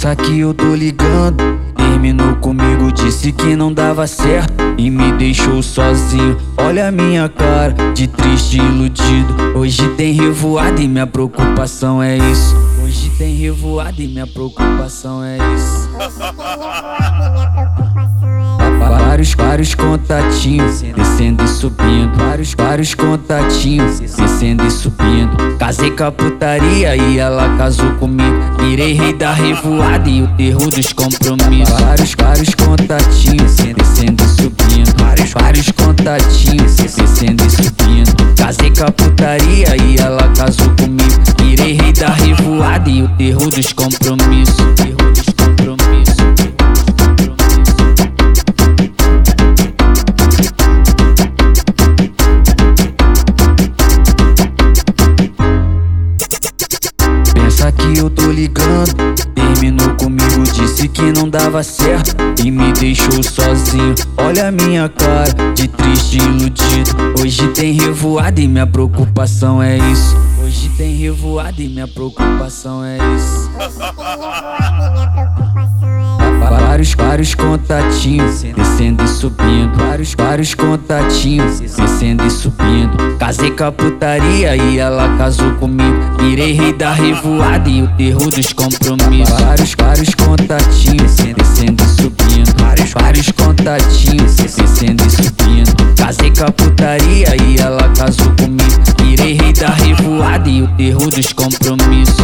Pensa que eu tô ligando. Terminou comigo, disse que não dava certo e me deixou sozinho. Olha a minha cara de triste e iludido. Hoje tem revoada e minha preocupação é isso. Hoje tem revoada e minha preocupação é isso. Vários, vários contatinhos descendo e subindo. Vários, vários contatinhos descendo e subindo. Casei com a putaria e ela casou comigo. Virei rei da revoada e o terror dos compromissos. Vários, vários contatinhos descendo e subindo. Vários, vários contatinhos descendo e subindo. Casei com a putaria e ela casou comigo. Virei rei da revoada e o terror dos compromissos. Que eu tô ligando. Terminou comigo, disse que não dava certo e me deixou sozinho. Olha a minha cara de triste e iludido. Hoje tem revoada e minha preocupação é isso. Hoje tem revoada e minha preocupação é isso. Vários, vários contatinhos descendo e subindo. Vários, vários contatinhos descendo e subindo. Casei com a putaria e ela casou comigo. Virei rei da revoada e o terror dos compromissos. Vários, vários contatinhos descendo e subindo. Vários, vários contatinhos descendo e subindo. Casei com a putaria e ela casou comigo. Virei rei da revoada e o terror dos compromissos.